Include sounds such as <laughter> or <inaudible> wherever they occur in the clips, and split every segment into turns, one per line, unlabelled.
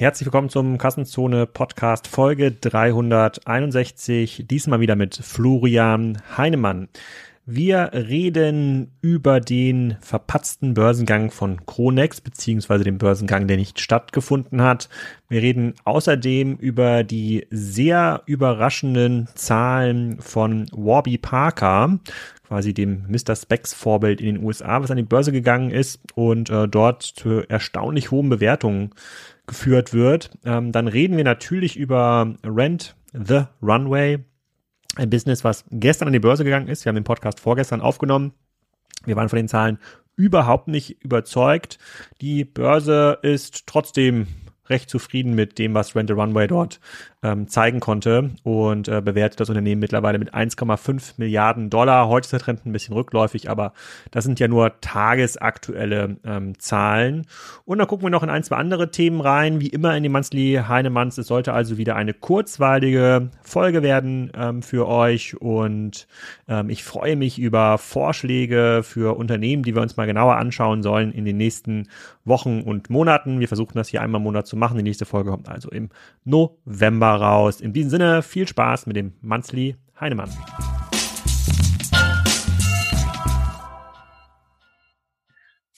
Herzlich willkommen zum Kassenzone Podcast Folge 361. Diesmal wieder mit Florian Heinemann. Wir reden über den verpatzten Börsengang von Kronex, beziehungsweise den Börsengang, der nicht stattgefunden hat. Wir reden außerdem über die sehr überraschenden Zahlen von Warby Parker, quasi dem Mr. Specs Vorbild in den USA, was an die Börse gegangen ist und äh, dort zu erstaunlich hohen Bewertungen geführt wird. Ähm, dann reden wir natürlich über Rent the Runway, ein Business, was gestern an die Börse gegangen ist. Wir haben den Podcast vorgestern aufgenommen. Wir waren von den Zahlen überhaupt nicht überzeugt. Die Börse ist trotzdem recht zufrieden mit dem, was Rent a Runway dort ähm, zeigen konnte und äh, bewertet das Unternehmen mittlerweile mit 1,5 Milliarden Dollar. Heute ist der Trend ein bisschen rückläufig, aber das sind ja nur tagesaktuelle ähm, Zahlen. Und dann gucken wir noch in ein, zwei andere Themen rein, wie immer in den Monthly Heinemanns. Es sollte also wieder eine kurzweilige Folge werden ähm, für euch und ähm, ich freue mich über Vorschläge für Unternehmen, die wir uns mal genauer anschauen sollen in den nächsten Wochen und Monaten. Wir versuchen das hier einmal im Monat zu machen. Die nächste Folge kommt also im November raus. In diesem Sinne, viel Spaß mit dem Monthly Heinemann.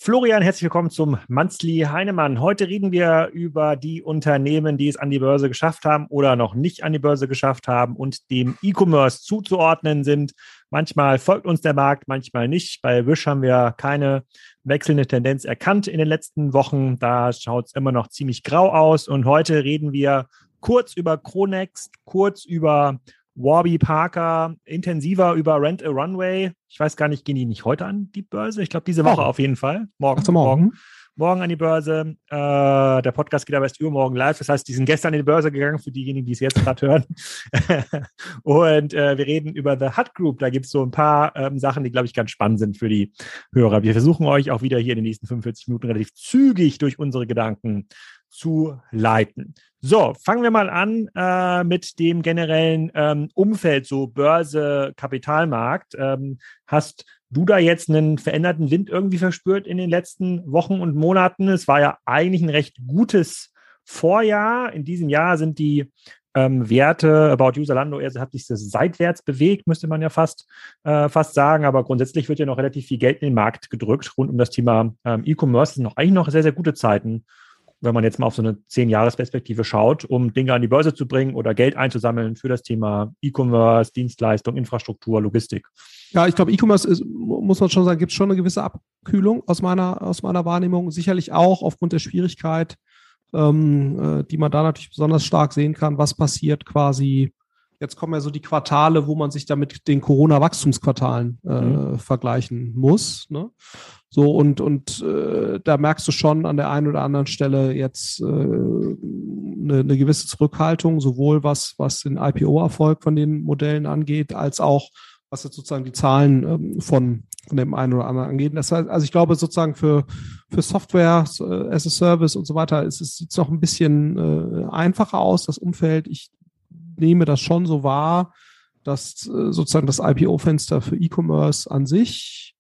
Florian, herzlich willkommen zum Monthly Heinemann. Heute reden wir über die Unternehmen, die es an die Börse geschafft haben oder noch nicht an die Börse geschafft haben und dem E-Commerce zuzuordnen sind. Manchmal folgt uns der Markt, manchmal nicht. Bei Wish haben wir keine wechselnde Tendenz erkannt in den letzten Wochen. Da schaut es immer noch ziemlich grau aus. Und heute reden wir kurz über Chronext, kurz über Warby Parker, intensiver über Rent a Runway. Ich weiß gar nicht, gehen die nicht heute an die Börse? Ich glaube, diese Woche morgen. auf jeden Fall. Morgen.
Ach, morgen. morgen.
Morgen an die Börse. Äh, der Podcast geht aber erst übermorgen live. Das heißt, die sind gestern an die Börse gegangen, für diejenigen, die es jetzt gerade hören. <laughs> und äh, wir reden über The Hut Group. Da gibt es so ein paar ähm, Sachen, die, glaube ich, ganz spannend sind für die Hörer. Wir versuchen euch auch wieder hier in den nächsten 45 Minuten relativ zügig durch unsere Gedanken zu leiten. So, fangen wir mal an äh, mit dem generellen ähm, Umfeld, so Börse, Kapitalmarkt. Ähm, hast du da jetzt einen veränderten Wind irgendwie verspürt in den letzten Wochen und Monaten? Es war ja eigentlich ein recht gutes Vorjahr. In diesem Jahr sind die ähm, Werte About User Lando hat sich das seitwärts bewegt, müsste man ja fast, äh, fast sagen. Aber grundsätzlich wird ja noch relativ viel Geld in den Markt gedrückt rund um das Thema ähm, E-Commerce. Das sind noch eigentlich noch sehr, sehr gute Zeiten wenn man jetzt mal auf so eine zehn-Jahres-Perspektive schaut, um Dinge an die Börse zu bringen oder Geld einzusammeln für das Thema E-Commerce, Dienstleistung, Infrastruktur, Logistik?
Ja, ich glaube, E-Commerce ist, muss man schon sagen, gibt schon eine gewisse Abkühlung aus meiner, aus meiner Wahrnehmung. Sicherlich auch aufgrund der Schwierigkeit, ähm, äh, die man da natürlich besonders stark sehen kann, was passiert quasi Jetzt kommen ja so die Quartale, wo man sich da mit den Corona-Wachstumsquartalen äh, mhm. vergleichen muss. Ne? So, und, und äh, da merkst du schon an der einen oder anderen Stelle jetzt äh, eine, eine gewisse Zurückhaltung, sowohl was, was den IPO-Erfolg von den Modellen angeht, als auch was jetzt sozusagen die Zahlen ähm, von, von dem einen oder anderen angeht. Das heißt, also ich glaube sozusagen für, für Software äh, as a Service und so weiter ist es sieht noch ein bisschen äh, einfacher aus, das Umfeld. Ich nehme das schon so wahr, dass äh, sozusagen das IPO-Fenster für E-Commerce an sich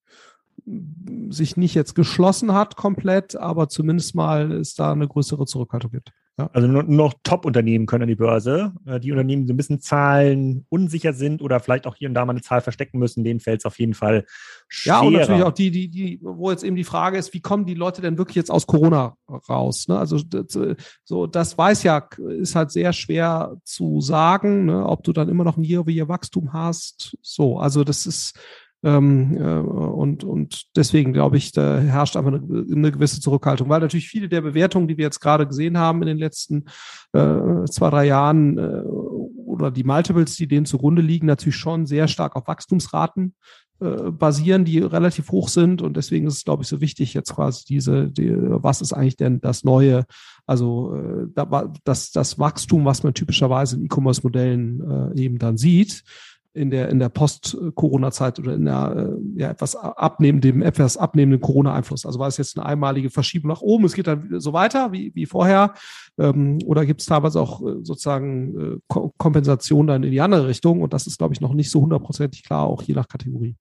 sich nicht jetzt geschlossen hat komplett, aber zumindest mal ist da eine größere Zurückhaltung gibt.
Ja. Also nur noch Top-Unternehmen können an die Börse. Äh, die Unternehmen, die ein bisschen Zahlen unsicher sind oder vielleicht auch hier und da mal eine Zahl verstecken müssen, denen fällt es auf jeden Fall schwerer.
Ja, und natürlich auch die, die, die, wo jetzt eben die Frage ist, wie kommen die Leute denn wirklich jetzt aus Corona raus? Ne? Also so, das weiß ja, ist halt sehr schwer zu sagen, ne? ob du dann immer noch ein Year-over-Year-Wachstum hast. So, also das ist ähm, äh, und, und deswegen glaube ich, da herrscht einfach eine, eine, gewisse Zurückhaltung, weil natürlich viele der Bewertungen, die wir jetzt gerade gesehen haben in den letzten äh, zwei, drei Jahren äh, oder die Multiples, die denen zugrunde liegen, natürlich schon sehr stark auf Wachstumsraten äh, basieren, die relativ hoch sind. Und deswegen ist es, glaube ich, so wichtig, jetzt quasi diese, die, was ist eigentlich denn das Neue, also äh, das, das Wachstum, was man typischerweise in E-Commerce-Modellen äh, eben dann sieht in der, in der Post-Corona-Zeit oder in der äh, ja, etwas abnehmenden, etwas abnehmenden Corona-Einfluss. Also war es jetzt eine einmalige Verschiebung nach oben, es geht dann so weiter wie, wie vorher, ähm, oder gibt es teilweise auch äh, sozusagen äh, Kompensation dann in die andere Richtung und das ist, glaube ich, noch nicht so hundertprozentig klar, auch je nach Kategorie.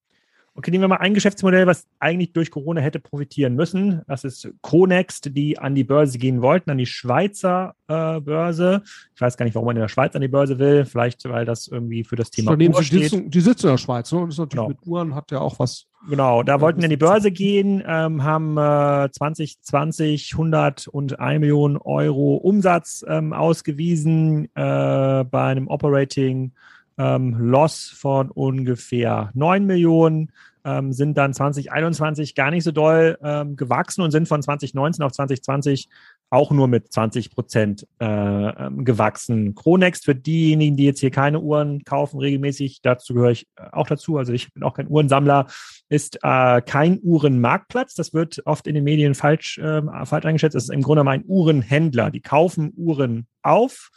Okay, nehmen wir mal ein Geschäftsmodell, was eigentlich durch Corona hätte profitieren müssen. Das ist Conext, die an die Börse gehen wollten, an die Schweizer äh, Börse. Ich weiß gar nicht, warum man in der Schweiz an die Börse will. Vielleicht, weil das irgendwie für das Thema
Uhr steht. Die sitzen, die sitzen in der Schweiz. Ne? Und das ist natürlich genau. mit Uhren hat ja auch was.
Genau, da wollten wir an die Börse gehen, ähm, haben äh, 2020 101 Millionen Euro Umsatz ähm, ausgewiesen äh, bei einem Operating ähm, Loss von ungefähr 9 Millionen, ähm, sind dann 2021 gar nicht so doll ähm, gewachsen und sind von 2019 auf 2020 auch nur mit 20 Prozent äh, ähm, gewachsen. Chronext für diejenigen, die jetzt hier keine Uhren kaufen regelmäßig, dazu gehöre ich äh, auch dazu, also ich bin auch kein Uhrensammler, ist äh, kein Uhrenmarktplatz. Das wird oft in den Medien falsch, äh, falsch eingeschätzt. Das ist im Grunde genommen ein Uhrenhändler. Die kaufen Uhren auf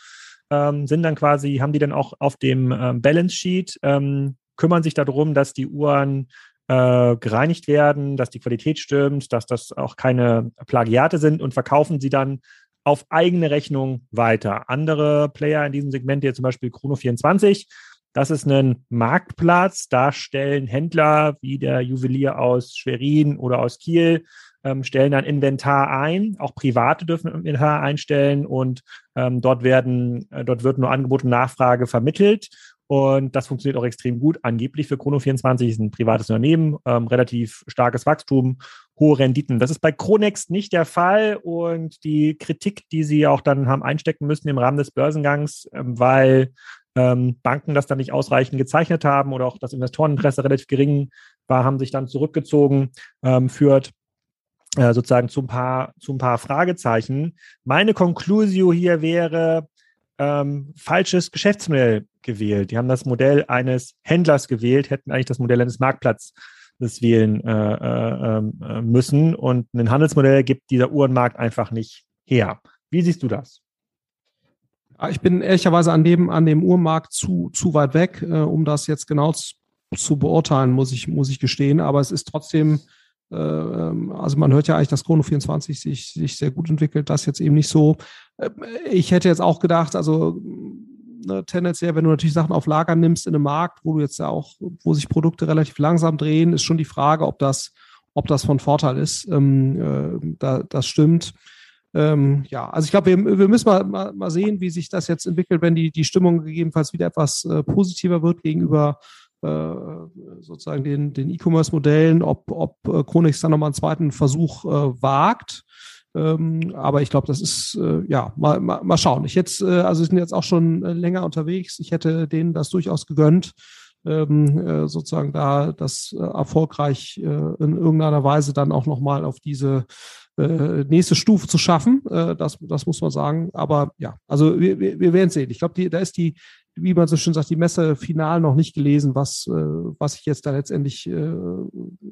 ähm, sind dann quasi, haben die dann auch auf dem ähm, Balance Sheet, ähm, kümmern sich darum, dass die Uhren äh, gereinigt werden, dass die Qualität stimmt, dass das auch keine Plagiate sind und verkaufen sie dann auf eigene Rechnung weiter. Andere Player in diesem Segment, hier zum Beispiel Chrono24, das ist ein Marktplatz. Da stellen Händler wie der Juwelier aus Schwerin oder aus Kiel ähm, stellen dann Inventar ein. Auch Private dürfen Inventar einstellen und ähm, dort werden, äh, dort wird nur Angebot und Nachfrage vermittelt. Und das funktioniert auch extrem gut. Angeblich für Chrono24 ist ein privates Unternehmen, ähm, relativ starkes Wachstum, hohe Renditen. Das ist bei Chronext nicht der Fall. Und die Kritik, die sie auch dann haben einstecken müssen im Rahmen des Börsengangs, ähm, weil ähm, Banken das dann nicht ausreichend gezeichnet haben oder auch das Investoreninteresse relativ gering war, haben sich dann zurückgezogen, ähm, führt äh, sozusagen zu ein paar, zu ein paar Fragezeichen. Meine Conclusio hier wäre, ähm, falsches Geschäftsmodell gewählt. Die haben das Modell eines Händlers gewählt, hätten eigentlich das Modell eines Marktplatzes wählen äh, äh, ähm, äh, müssen. Und ein Handelsmodell gibt dieser Uhrenmarkt einfach nicht her. Wie siehst du das?
Ich bin ehrlicherweise an dem, an dem Uhrmarkt zu, zu weit weg, äh, um das jetzt genau zu, zu beurteilen, muss ich, muss ich gestehen. Aber es ist trotzdem also man hört ja eigentlich, dass Chrono 24 sich, sich sehr gut entwickelt, das jetzt eben nicht so. Äh, ich hätte jetzt auch gedacht, also ne, tendenziell, wenn du natürlich Sachen auf Lager nimmst in einem Markt, wo du jetzt ja auch, wo sich Produkte relativ langsam drehen, ist schon die Frage, ob das, ob das von Vorteil ist. Ähm, äh, da, das stimmt. Ähm, ja, also ich glaube, wir, wir müssen mal, mal, mal sehen, wie sich das jetzt entwickelt, wenn die, die Stimmung gegebenenfalls wieder etwas äh, positiver wird gegenüber äh, sozusagen den, den E-Commerce-Modellen, ob, ob äh, Chronix dann nochmal einen zweiten Versuch äh, wagt. Ähm, aber ich glaube, das ist, äh, ja, mal, mal, mal schauen. Ich jetzt, äh, also sind jetzt auch schon äh, länger unterwegs. Ich hätte denen das durchaus gegönnt, ähm, äh, sozusagen da das äh, erfolgreich äh, in irgendeiner Weise dann auch nochmal auf diese äh, nächste Stufe zu schaffen. Äh, das, das muss man sagen. Aber ja, also wir, wir, wir werden sehen. Ich glaube, da ist die, wie man so schön sagt, die Messe final noch nicht gelesen, was, äh, was sich jetzt da letztendlich äh,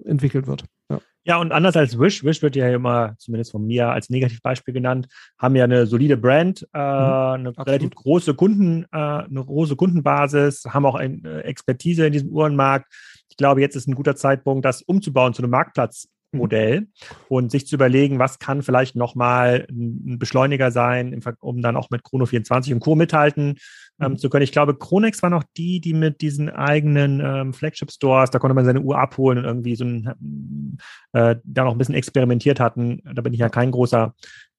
entwickelt wird.
Ja. ja, und anders als Wish, Wish wird ja immer, zumindest von mir als Negativbeispiel genannt, haben ja eine solide Brand, äh, mhm, eine absolut. relativ große Kunden, äh, eine große Kundenbasis, haben auch eine äh, Expertise in diesem Uhrenmarkt. Ich glaube, jetzt ist ein guter Zeitpunkt, das umzubauen zu einem Marktplatz Modell und sich zu überlegen, was kann vielleicht nochmal ein Beschleuniger sein, um dann auch mit Chrono 24 und Co. mithalten ähm, mhm. zu können. Ich glaube, Chronex war noch die, die mit diesen eigenen ähm, Flagship-Stores, da konnte man seine Uhr abholen und irgendwie so ein, äh, da noch ein bisschen experimentiert hatten. Da bin ich ja kein großer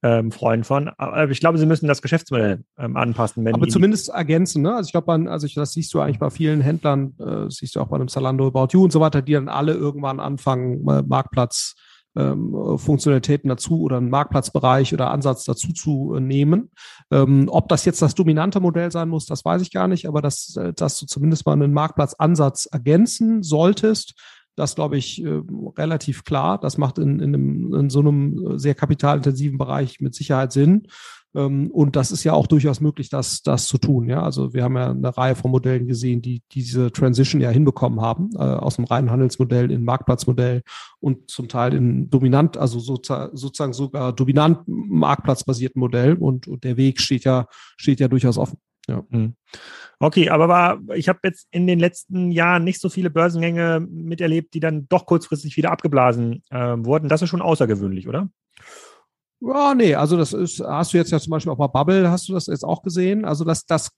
ähm, Freund von. Aber ich glaube, sie müssen das Geschäftsmodell ähm, anpassen.
Aber zumindest ergänzen, ne? Also ich glaube, also ich, das siehst du eigentlich bei vielen Händlern, äh, siehst du auch bei einem Zalando, About You und so weiter, die dann alle irgendwann anfangen, äh, Marktplatz ähm, Funktionalitäten dazu oder einen Marktplatzbereich oder Ansatz dazu zu äh, nehmen. Ähm, ob das jetzt das dominante Modell sein muss, das weiß ich gar nicht, aber dass, äh, dass du zumindest mal einen Marktplatzansatz ergänzen solltest, das glaube ich äh, relativ klar. Das macht in, in, einem, in so einem sehr kapitalintensiven Bereich mit Sicherheit Sinn. Ähm, und das ist ja auch durchaus möglich, das, das zu tun. Ja, also wir haben ja eine Reihe von Modellen gesehen, die diese Transition ja hinbekommen haben, äh, aus dem reinen Handelsmodell in Marktplatzmodell und zum Teil in dominant, also sozusagen sogar dominant marktplatzbasierten Modell. Und, und der Weg steht ja, steht ja durchaus offen. Ja.
Hm. Okay, aber war, ich habe jetzt in den letzten Jahren nicht so viele Börsengänge miterlebt, die dann doch kurzfristig wieder abgeblasen äh, wurden. Das ist schon außergewöhnlich, oder?
Ja, nee, also das ist, hast du jetzt ja zum Beispiel auch bei Bubble, hast du das jetzt auch gesehen? Also das, das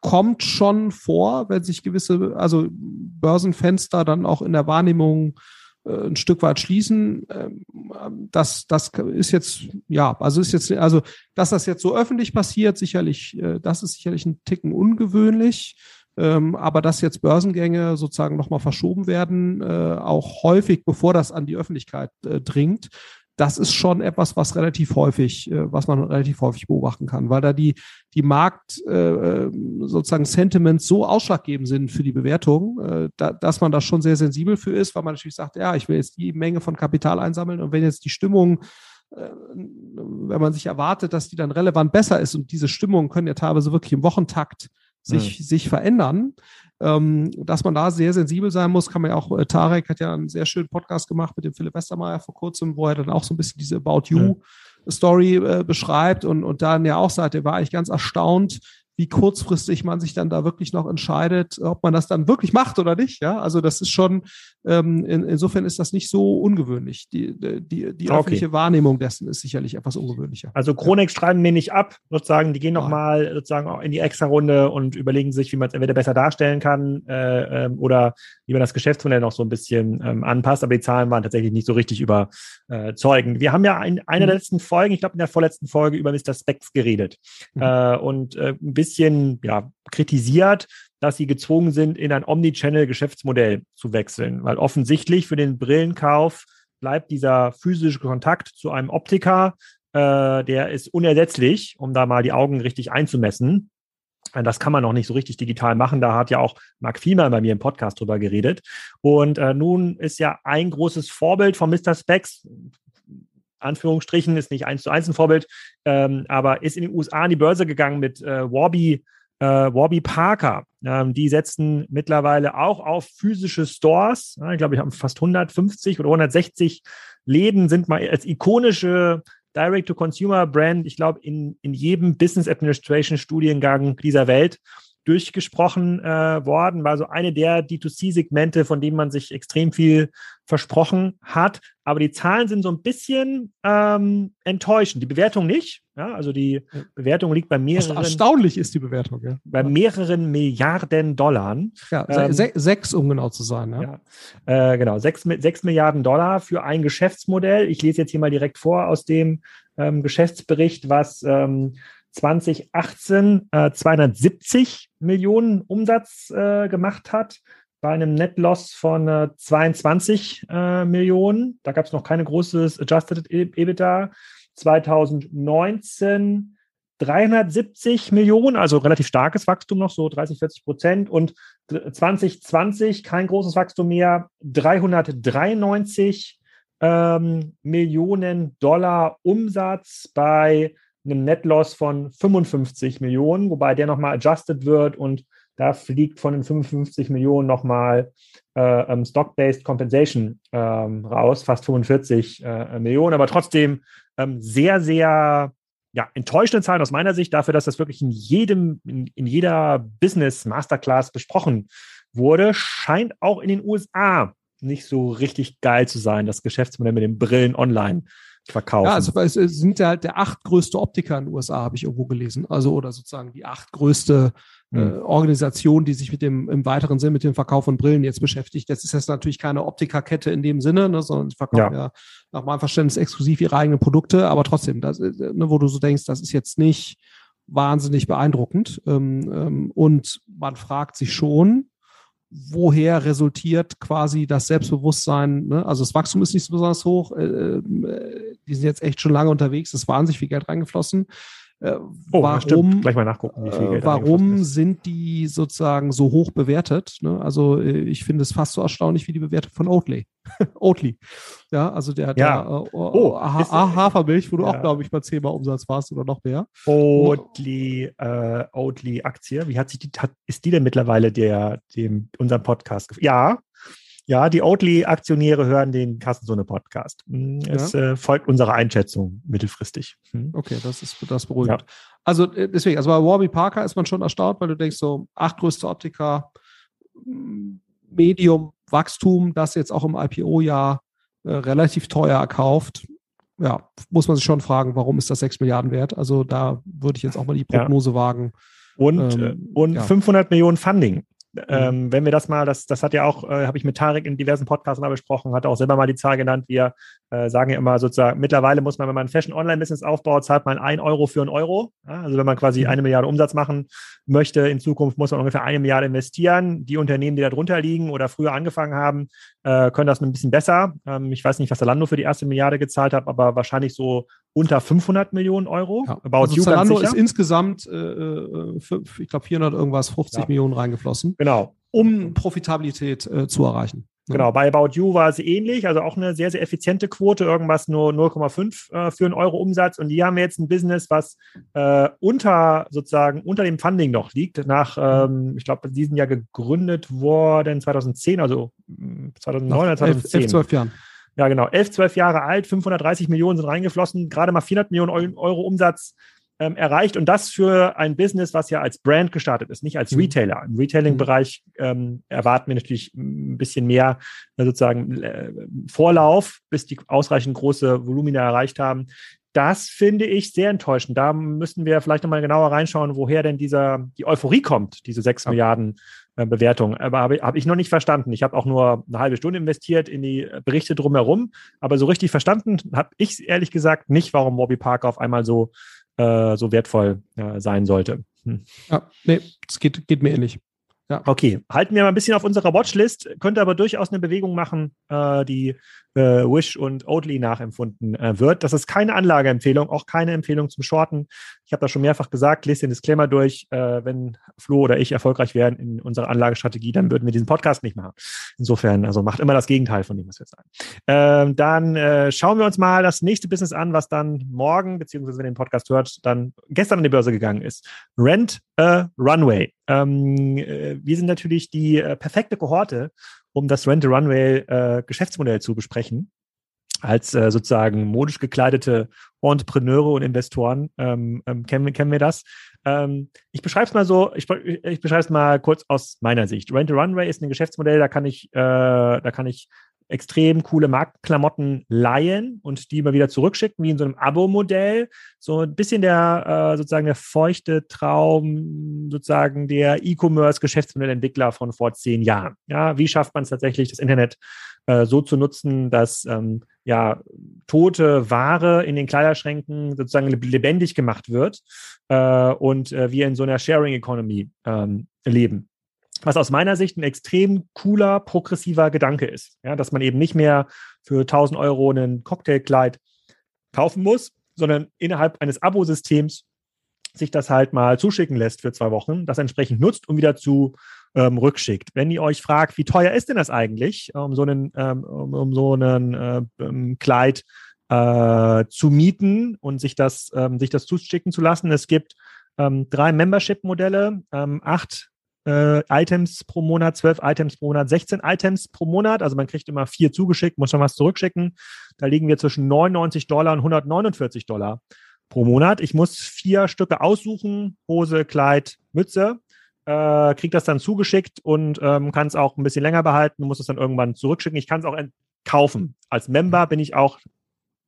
kommt schon vor, wenn sich gewisse, also Börsenfenster dann auch in der Wahrnehmung ein Stück weit schließen. Ähm, das, das ist jetzt, ja, also ist jetzt, also, dass das jetzt so öffentlich passiert, sicherlich, äh, das ist sicherlich ein Ticken ungewöhnlich. Ähm, aber dass jetzt Börsengänge sozusagen nochmal verschoben werden, äh, auch häufig, bevor das an die Öffentlichkeit dringt, das ist schon etwas, was relativ häufig, äh, was man relativ häufig beobachten kann, weil da die, die Markt äh, ähm, sozusagen Sentiments so ausschlaggebend sind für die Bewertung, äh, da, dass man da schon sehr sensibel für ist, weil man natürlich sagt, ja, ich will jetzt die Menge von Kapital einsammeln und wenn jetzt die Stimmung wenn man sich erwartet, dass die dann relevant besser ist und diese Stimmungen können ja teilweise wirklich im Wochentakt sich, mhm. sich verändern, ähm, dass man da sehr sensibel sein muss, kann man ja auch, äh, Tarek hat ja einen sehr schönen Podcast gemacht mit dem Philipp Westermeier vor kurzem, wo er dann auch so ein bisschen diese About You mhm. Story äh, beschreibt und, und dann ja auch sagt, er war eigentlich ganz erstaunt, wie kurzfristig man sich dann da wirklich noch entscheidet, ob man das dann wirklich macht oder nicht. Ja, also das ist schon, ähm, in, insofern ist das nicht so ungewöhnlich. Die, die, die okay. öffentliche Wahrnehmung dessen ist sicherlich etwas ungewöhnlicher.
Also Chronik ja. schreiben wir nicht ab, sozusagen, die gehen nochmal sozusagen auch in die extra Runde und überlegen sich, wie man es entweder besser darstellen kann äh, ähm, oder wie man das Geschäftsmodell noch so ein bisschen ähm, anpasst. Aber die Zahlen waren tatsächlich nicht so richtig überzeugend. Wir haben ja in einer mhm. der letzten Folgen, ich glaube in der vorletzten Folge, über Mr. Specs geredet. Mhm. Äh, und äh, ein bisschen bisschen ja, kritisiert, dass sie gezwungen sind, in ein Omnichannel-Geschäftsmodell zu wechseln, weil offensichtlich für den Brillenkauf bleibt dieser physische Kontakt zu einem Optiker, äh, der ist unersetzlich, um da mal die Augen richtig einzumessen. Das kann man noch nicht so richtig digital machen. Da hat ja auch Marc Fiemer bei mir im Podcast drüber geredet. Und äh, nun ist ja ein großes Vorbild von Mr. Specs, Anführungsstrichen, ist nicht eins zu eins ein Vorbild, ähm, aber ist in den USA an die Börse gegangen mit äh, Warby, äh, Warby Parker. Ähm, die setzen mittlerweile auch auf physische Stores. Ja, ich glaube, ich habe fast 150 oder 160 Läden sind mal als ikonische Direct-to-Consumer-Brand, ich glaube, in, in jedem Business Administration-Studiengang dieser Welt durchgesprochen äh, worden, war so eine der D2C-Segmente, von denen man sich extrem viel versprochen hat. Aber die Zahlen sind so ein bisschen ähm, enttäuschend. Die Bewertung nicht. Ja, also die Bewertung liegt bei mehreren.
Erstaunlich ist die Bewertung, ja.
Bei mehreren Milliarden Dollar.
Ja, ähm, se sechs, um genau zu sein. Ja,
ja äh, genau. Sechs, sechs Milliarden Dollar für ein Geschäftsmodell. Ich lese jetzt hier mal direkt vor aus dem ähm, Geschäftsbericht, was ähm, 2018 äh, 270 Millionen Umsatz äh, gemacht hat, bei einem Net Loss von äh, 22 äh, Millionen. Da gab es noch keine großes Adjusted EBITDA. 2019 370 Millionen, also relativ starkes Wachstum noch, so 30, 40 Prozent. Und 2020 kein großes Wachstum mehr, 393 ähm, Millionen Dollar Umsatz bei einem Net Loss von 55 Millionen, wobei der nochmal adjusted wird und da fliegt von den 55 Millionen nochmal äh, ähm, Stock-Based Compensation ähm, raus, fast 45 äh, Millionen, aber trotzdem ähm, sehr, sehr ja, enttäuschende Zahlen aus meiner Sicht dafür, dass das wirklich in jedem, in, in jeder Business Masterclass besprochen wurde, scheint auch in den USA nicht so richtig geil zu sein, das Geschäftsmodell mit den Brillen online verkaufen. Ja,
also es sind ja halt der achtgrößte Optiker in den USA, habe ich irgendwo gelesen. Also oder sozusagen die achtgrößte äh, hm. Organisation, die sich mit dem im weiteren Sinn mit dem Verkauf von Brillen jetzt beschäftigt. Das ist jetzt natürlich keine Optikerkette in dem Sinne, ne, sondern sie verkaufen ja. ja nach meinem Verständnis exklusiv ihre eigenen Produkte, aber trotzdem, das, äh, ne, wo du so denkst, das ist jetzt nicht wahnsinnig beeindruckend. Ähm, ähm, und man fragt sich schon, woher resultiert quasi das Selbstbewusstsein? Ne? Also das Wachstum ist nicht so besonders hoch. Äh, äh, die sind jetzt echt schon lange unterwegs, es ist wahnsinnig viel Geld reingeflossen. Äh, oh, warum,
gleich mal nachgucken,
äh, Warum sind die sozusagen so hoch bewertet? Ne? Also äh, ich finde es fast so erstaunlich wie die Bewertung von Oatly. <laughs> Oatly. Ja, also der, der äh, oh, ha Hafermilch, wo du ja. auch, glaube ich, mal zehnmal Umsatz warst oder noch mehr.
Oatly, äh, Oatly Aktie. Wie hat sich die, hat, ist die denn mittlerweile der, dem, unserem Podcast? Ja, ja, die Oatly-Aktionäre hören den Kassenzone-Podcast. Hm, es ja. äh, folgt unserer Einschätzung mittelfristig.
Hm. Okay, das ist das beruhigend. Ja. Also äh, deswegen, also bei Warby Parker ist man schon erstaunt, weil du denkst so, acht größte Optiker, Medium, Wachstum, das jetzt auch im IPO-Jahr äh, relativ teuer erkauft. Ja, muss man sich schon fragen, warum ist das sechs Milliarden wert? Also da würde ich jetzt auch mal die Prognose ja. wagen,
Und, ähm, und ja. 500 Millionen Funding. Mhm. Ähm, wenn wir das mal, das, das hat ja auch, äh, habe ich mit Tarek in diversen Podcasts mal besprochen, hat auch selber mal die Zahl genannt. Wir äh, sagen ja immer sozusagen, mittlerweile muss man, wenn man ein Fashion-Online-Business aufbaut, zahlt man ein Euro für einen Euro. Ja, also wenn man quasi mhm. eine Milliarde Umsatz machen möchte, in Zukunft muss man ungefähr eine Milliarde investieren. Die Unternehmen, die da drunter liegen oder früher angefangen haben, äh, können das ein bisschen besser. Ähm, ich weiß nicht, was Zalando für die erste Milliarde gezahlt hat, aber wahrscheinlich so unter 500 Millionen Euro.
Ja. About also Zalando ist insgesamt, äh, äh ich glaube, 400 irgendwas, 50 ja. Millionen reingeflossen.
Genau
um Profitabilität äh, zu erreichen.
Genau, bei About You war es ähnlich, also auch eine sehr, sehr effiziente Quote, irgendwas nur 0,5 äh, für einen Euro Umsatz. Und hier haben wir jetzt ein Business, was äh, unter sozusagen unter dem Funding noch liegt. Nach, ähm, ich glaube, diesem Jahr gegründet worden 2010, also 2009 nach oder 2010. 11,
12 Jahren.
Ja, genau. 11, 12 Jahre alt, 530 Millionen sind reingeflossen, gerade mal 400 Millionen Euro Umsatz ähm, erreicht und das für ein Business, was ja als Brand gestartet ist, nicht als mhm. Retailer. Im Retailing-Bereich ähm, erwarten wir natürlich ein bisschen mehr äh, sozusagen äh, Vorlauf, bis die ausreichend große Volumina erreicht haben. Das finde ich sehr enttäuschend. Da müssten wir vielleicht nochmal genauer reinschauen, woher denn dieser, die Euphorie kommt, diese sechs ja. Milliarden Bewertung. Aber habe hab ich noch nicht verstanden. Ich habe auch nur eine halbe Stunde investiert in die Berichte drumherum. Aber so richtig verstanden habe ich ehrlich gesagt nicht, warum Bobby Parker auf einmal so äh, so wertvoll äh, sein sollte.
Hm. Ja, nee, es geht, geht mir ähnlich.
Ja. Okay, halten wir mal ein bisschen auf unserer Watchlist, könnte aber durchaus eine Bewegung machen, äh, die äh, Wish und Oatly nachempfunden äh, wird. Das ist keine Anlageempfehlung, auch keine Empfehlung zum Shorten. Ich habe das schon mehrfach gesagt, lest den Disclaimer durch. Äh, wenn Flo oder ich erfolgreich wären in unserer Anlagestrategie, dann würden wir diesen Podcast nicht machen. Insofern, also macht immer das Gegenteil von dem, was wir sagen. Ähm, dann äh, schauen wir uns mal das nächste Business an, was dann morgen, beziehungsweise wenn ihr den Podcast hört, dann gestern an die Börse gegangen ist. Rent a Runway. Ähm, äh, wir sind natürlich die äh, perfekte Kohorte, um das Rent a Runway äh, Geschäftsmodell zu besprechen. Als äh, sozusagen modisch gekleidete Entrepreneure und Investoren ähm, ähm, kennen, kennen wir das. Ähm, ich beschreibe es mal so, ich, ich beschreibe es mal kurz aus meiner Sicht. Rent a Runway ist ein Geschäftsmodell, da kann ich, äh, da kann ich extrem coole Marktklamotten leihen und die immer wieder zurückschicken, wie in so einem Abo-Modell. So ein bisschen der äh, sozusagen der feuchte Traum sozusagen der E-Commerce-Geschäftsmodellentwickler von vor zehn Jahren. Ja, wie schafft man es tatsächlich, das Internet äh, so zu nutzen, dass ähm, ja tote Ware in den Kleiderschränken sozusagen lebendig gemacht wird äh, und äh, wir in so einer Sharing Economy ähm, leben was aus meiner Sicht ein extrem cooler, progressiver Gedanke ist. Ja, dass man eben nicht mehr für 1000 Euro einen Cocktailkleid kaufen muss, sondern innerhalb eines Abosystems sich das halt mal zuschicken lässt für zwei Wochen, das entsprechend nutzt und wieder zu ähm, rückschickt. Wenn ihr euch fragt, wie teuer ist denn das eigentlich, um so einen, ähm, um, um, so einen äh, ähm, Kleid äh, zu mieten und sich das, ähm, sich das zuschicken zu lassen, es gibt ähm, drei Membership-Modelle, ähm, acht äh, Items pro Monat, 12 Items pro Monat, 16 Items pro Monat. Also man kriegt immer vier zugeschickt, muss schon was zurückschicken. Da liegen wir zwischen 99 Dollar und 149 Dollar pro Monat. Ich muss vier Stücke aussuchen, Hose, Kleid, Mütze. Äh, krieg das dann zugeschickt und ähm, kann es auch ein bisschen länger behalten, muss es dann irgendwann zurückschicken. Ich kann es auch kaufen. Als Member bin ich auch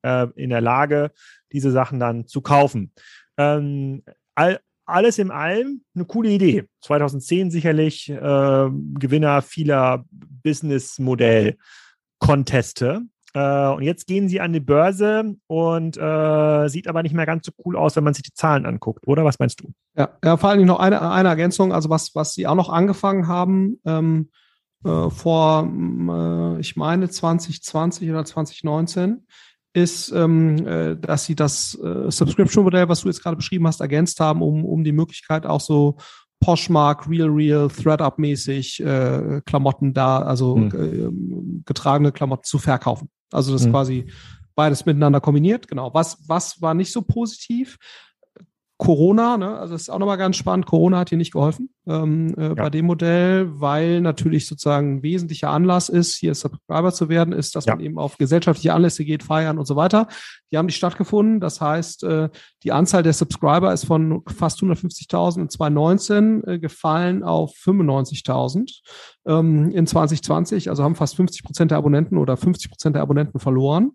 äh, in der Lage, diese Sachen dann zu kaufen. Ähm, all, alles in allem eine coole Idee. 2010 sicherlich äh, Gewinner vieler Business-Modell-Conteste. Äh, und jetzt gehen sie an die Börse und äh, sieht aber nicht mehr ganz so cool aus, wenn man sich die Zahlen anguckt, oder? Was meinst du?
Ja, ja vor allem noch eine, eine Ergänzung, also was, was sie auch noch angefangen haben, ähm, äh, vor, äh, ich meine, 2020 oder 2019 ist, ähm, äh, dass sie das äh, Subscription-Modell, was du jetzt gerade beschrieben hast, ergänzt haben, um, um die Möglichkeit auch so Poshmark, Real Real, ThreadUp-mäßig äh, Klamotten da, also hm. äh, getragene Klamotten zu verkaufen. Also das hm. quasi beides miteinander kombiniert. Genau. Was, was war nicht so positiv? Corona, ne? also das ist auch nochmal ganz spannend. Corona hat hier nicht geholfen ähm, äh, ja. bei dem Modell, weil natürlich sozusagen ein wesentlicher Anlass ist, hier Subscriber zu werden, ist, dass ja. man eben auf gesellschaftliche Anlässe geht, feiern und so weiter. Die haben nicht stattgefunden. Das heißt, äh, die Anzahl der Subscriber ist von fast 150.000 in 2019 äh, gefallen auf 95.000. ähm, in 2020, also haben fast 50 Prozent der Abonnenten oder 50 Prozent der Abonnenten verloren.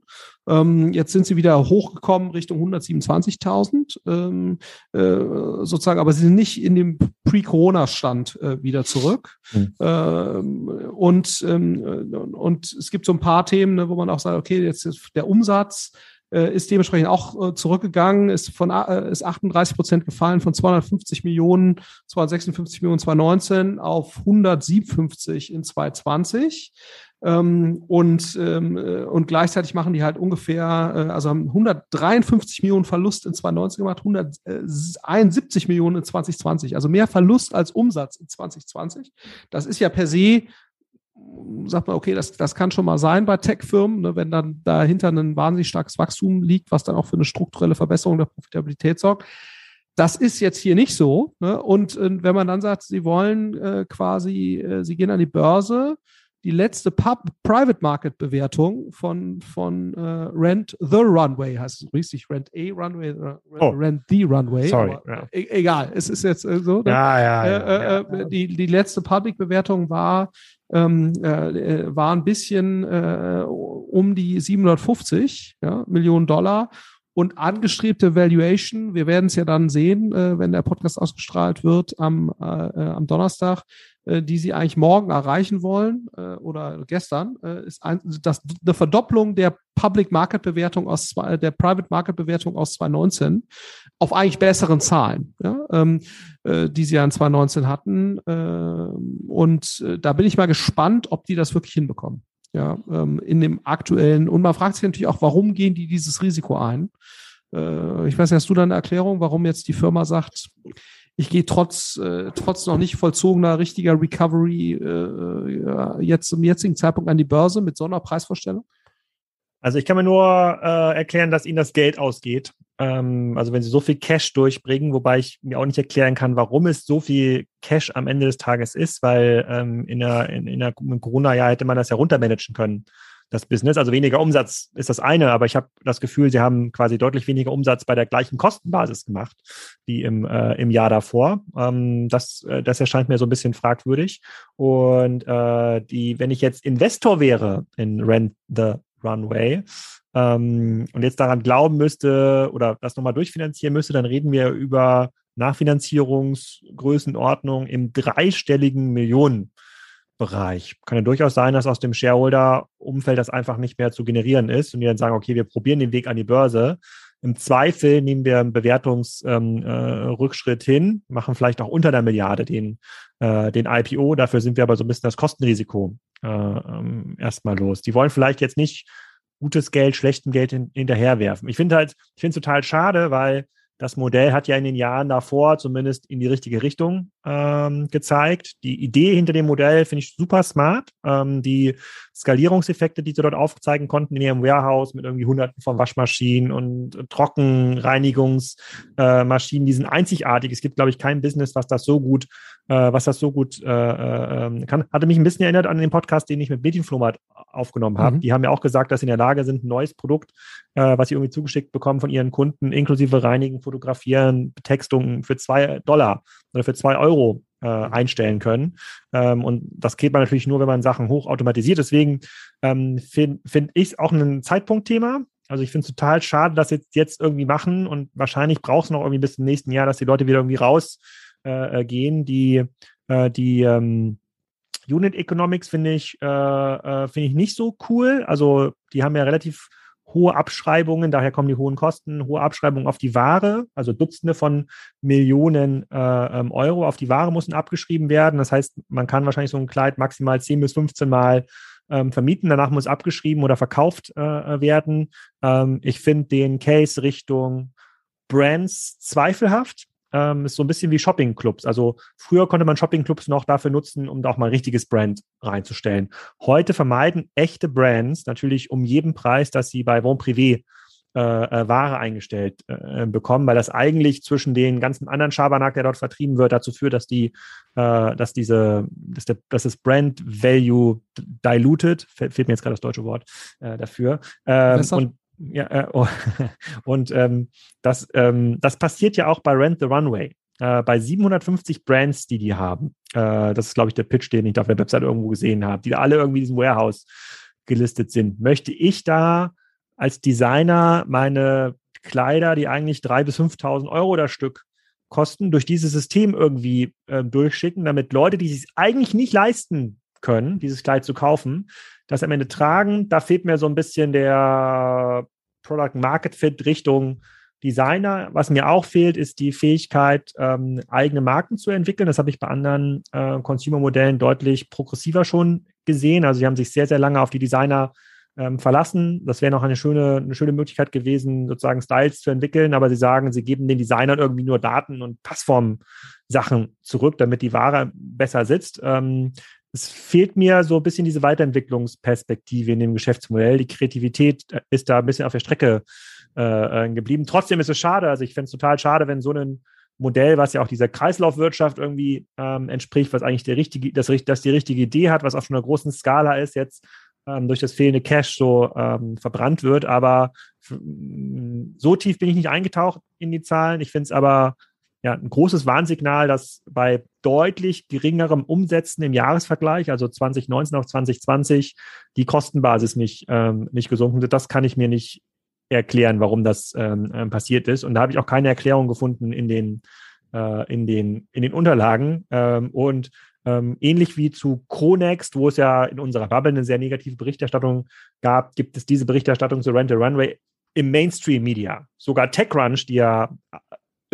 Ähm, jetzt sind sie wieder hochgekommen Richtung 127.000 ähm, äh, sozusagen, aber sie sind nicht in dem Pre-Corona-Stand äh, wieder zurück. Mhm. Ähm, und, ähm, und es gibt so ein paar Themen, ne, wo man auch sagt, okay, jetzt ist der Umsatz äh, ist dementsprechend auch äh, zurückgegangen, ist von äh, ist 38 Prozent gefallen von 250 Millionen, 256 Millionen 2019 auf 157 in 2020. Ähm, und, ähm, äh, und gleichzeitig machen die halt ungefähr, äh, also haben 153 Millionen Verlust in 2019 gemacht, 171 Millionen in 2020. Also mehr Verlust als Umsatz in 2020. Das ist ja per se sagt man, okay, das, das kann schon mal sein bei Tech-Firmen, ne, wenn dann dahinter ein wahnsinnig starkes Wachstum liegt, was dann auch für eine strukturelle Verbesserung der Profitabilität sorgt. Das ist jetzt hier nicht so. Ne? Und äh, wenn man dann sagt, Sie wollen äh, quasi, äh, Sie gehen an die Börse, die letzte Pub Private Market Bewertung von, von äh, Rent the Runway, heißt es richtig, Rent a Runway, äh, oh. Rent the Runway.
Sorry. Ja.
E egal, es ist jetzt äh, so.
Ne? Ja, ja, ja,
äh, ja, Die, die letzte Public Bewertung war ähm, äh, war ein bisschen äh, um die 750 ja, Millionen Dollar und angestrebte Valuation, wir werden es ja dann sehen, äh, wenn der Podcast ausgestrahlt wird am, äh, äh am Donnerstag, äh, die sie eigentlich morgen erreichen wollen äh, oder gestern, äh, ist ein, das, eine Verdopplung der Public Market Bewertung aus zwei, der Private Market Bewertung aus 2019 auf eigentlich besseren Zahlen, ja, ähm, äh, die sie ja in 2019 hatten. Äh, und da bin ich mal gespannt, ob die das wirklich hinbekommen. Ja, ähm, in dem aktuellen. Und man fragt sich natürlich auch, warum gehen die dieses Risiko ein? Äh, ich weiß, hast du da eine Erklärung, warum jetzt die Firma sagt, ich gehe trotz, äh, trotz noch nicht vollzogener richtiger Recovery äh, jetzt zum jetzigen Zeitpunkt an die Börse mit so einer Preisvorstellung?
Also ich kann mir nur äh, erklären, dass ihnen das Geld ausgeht. Ähm, also wenn sie so viel Cash durchbringen, wobei ich mir auch nicht erklären kann, warum es so viel Cash am Ende des Tages ist, weil ähm, in der, in, in der Corona-Jahr hätte man das ja runtermanagen können das Business. Also weniger Umsatz ist das eine, aber ich habe das Gefühl, sie haben quasi deutlich weniger Umsatz bei der gleichen Kostenbasis gemacht wie im, äh, im Jahr davor. Ähm, das, äh, das erscheint mir so ein bisschen fragwürdig. Und äh, die, wenn ich jetzt Investor wäre in Rent the Runway ähm, und jetzt daran glauben müsste oder das nochmal durchfinanzieren müsste, dann reden wir über Nachfinanzierungsgrößenordnung im dreistelligen Millionen. Bereich. Kann ja durchaus sein, dass aus dem Shareholder-Umfeld das einfach nicht mehr zu generieren ist und die dann sagen, okay, wir probieren den Weg an die Börse. Im Zweifel nehmen wir einen Bewertungsrückschritt ähm, äh, hin, machen vielleicht auch unter der Milliarde den, äh, den IPO. Dafür sind wir aber so ein bisschen das Kostenrisiko äh, ähm, erstmal los. Die wollen vielleicht jetzt nicht gutes Geld, schlechtem Geld hin, hinterherwerfen. Ich finde halt, ich finde es total schade, weil das Modell hat ja in den Jahren davor zumindest in die richtige Richtung ähm, gezeigt. Die Idee hinter dem Modell finde ich super smart. Ähm, die Skalierungseffekte, die sie dort aufzeigen konnten in ihrem Warehouse mit irgendwie hunderten von Waschmaschinen und Trockenreinigungsmaschinen, äh, die sind einzigartig. Es gibt, glaube ich, kein Business, was das so gut, äh, was das so gut äh, äh ähm, kann. Hatte mich ein bisschen erinnert an den Podcast, den ich mit Medienflohmarkt aufgenommen habe. Mhm. Die haben ja auch gesagt, dass sie in der Lage sind, ein neues Produkt, äh, was sie irgendwie zugeschickt bekommen von ihren Kunden, inklusive Reinigen, Fotografieren, Betextungen für zwei Dollar oder für zwei Euro äh, einstellen können. Ähm, und das geht man natürlich nur, wenn man Sachen hochautomatisiert. Deswegen ähm, finde find ich es auch ein Zeitpunktthema. Also ich finde es total schade, dass sie jetzt, jetzt irgendwie machen und wahrscheinlich braucht es noch irgendwie bis zum nächsten Jahr, dass die Leute wieder irgendwie rausgehen. Äh, äh, gehen. die äh, die ähm, Unit Economics finde ich, äh, äh, finde ich nicht so cool. Also die haben ja relativ hohe Abschreibungen, daher kommen die hohen Kosten, hohe Abschreibungen auf die Ware, also Dutzende von Millionen äh, ähm, Euro auf die Ware müssen abgeschrieben werden. Das heißt, man kann wahrscheinlich so ein Kleid maximal 10 bis 15 Mal ähm, vermieten, danach muss abgeschrieben oder verkauft äh, werden. Ähm, ich finde den Case Richtung Brands zweifelhaft ähm, ist so ein bisschen wie Shoppingclubs. Also früher konnte man Shoppingclubs noch dafür nutzen, um da auch mal ein richtiges Brand reinzustellen. Heute vermeiden echte Brands natürlich um jeden Preis, dass sie bei Bon Privé äh, äh, Ware eingestellt äh, bekommen, weil das eigentlich zwischen den ganzen anderen Schabernack, der dort vertrieben wird, dazu führt, dass die, äh, dass diese, dass, der, dass das Brand Value diluted, fehlt mir jetzt gerade das deutsche Wort äh, dafür. Ähm, und ja, äh, <laughs> oh, und ähm, das, ähm, das passiert ja auch bei Rent the Runway. äh, bei 750 Brands, die die haben. Äh, das ist, glaube ich, der Pitch, den ich auf der Website irgendwo gesehen habe, die da alle irgendwie in diesem Warehouse gelistet sind. Möchte ich da als Designer meine Kleider, die eigentlich 3.000 bis 5.000 Euro das Stück kosten, durch dieses System irgendwie äh, durchschicken, damit Leute, die sich eigentlich nicht leisten können, dieses Kleid zu kaufen, das am Ende tragen. Da fehlt mir so ein bisschen der Product Market Fit Richtung Designer. Was mir auch fehlt, ist die Fähigkeit, ähm, eigene Marken zu entwickeln. Das habe ich bei anderen äh, Consumer-Modellen deutlich progressiver schon gesehen. Also sie haben sich sehr, sehr lange auf die Designer ähm, verlassen. Das wäre noch eine schöne, eine schöne Möglichkeit gewesen, sozusagen Styles zu entwickeln, aber sie sagen, sie geben den Designern irgendwie nur Daten und Passform-Sachen zurück, damit die Ware besser sitzt. Ähm, es fehlt mir so ein bisschen diese Weiterentwicklungsperspektive in dem Geschäftsmodell. Die Kreativität ist da ein bisschen auf der Strecke äh, äh geblieben. Trotzdem ist es schade. Also ich fände es total schade, wenn so ein Modell, was ja auch dieser Kreislaufwirtschaft irgendwie ähm, entspricht, was eigentlich der richtige, das, das die richtige Idee hat, was auf einer großen Skala ist, jetzt ähm, durch das fehlende Cash so ähm, verbrannt wird. Aber so tief bin ich nicht eingetaucht in die Zahlen. Ich finde es aber ja, ein großes Warnsignal, dass bei deutlich geringerem Umsetzen im Jahresvergleich, also 2019 auf 2020, die Kostenbasis nicht, ähm, nicht gesunken sind. Das kann ich mir nicht erklären, warum das ähm, ähm passiert ist. Und da habe ich auch keine Erklärung gefunden in den, äh, in den, in den Unterlagen. Ähm, und ähm, ähnlich wie zu Chronext, wo es ja in unserer Bubble eine sehr negative Berichterstattung gab, gibt es diese Berichterstattung zu Rent a Runway im Mainstream-Media. Sogar TechCrunch, die ja